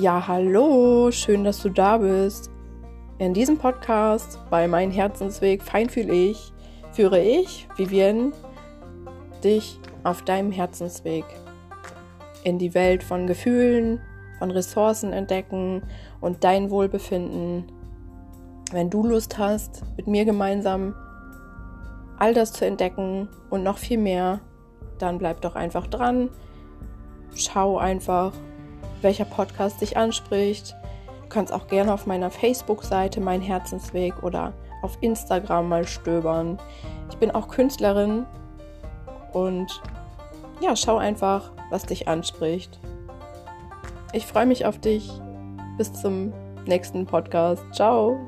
Ja, hallo, schön, dass du da bist. In diesem Podcast bei Mein Herzensweg Feinfühl ich führe ich, Vivienne, dich auf deinem Herzensweg in die Welt von Gefühlen, von Ressourcen entdecken und dein Wohlbefinden. Wenn du Lust hast, mit mir gemeinsam all das zu entdecken und noch viel mehr, dann bleib doch einfach dran. Schau einfach, welcher Podcast dich anspricht. Du kannst auch gerne auf meiner Facebook-Seite Mein Herzensweg oder auf Instagram mal stöbern. Ich bin auch Künstlerin und ja, schau einfach, was dich anspricht. Ich freue mich auf dich. Bis zum nächsten Podcast. Ciao.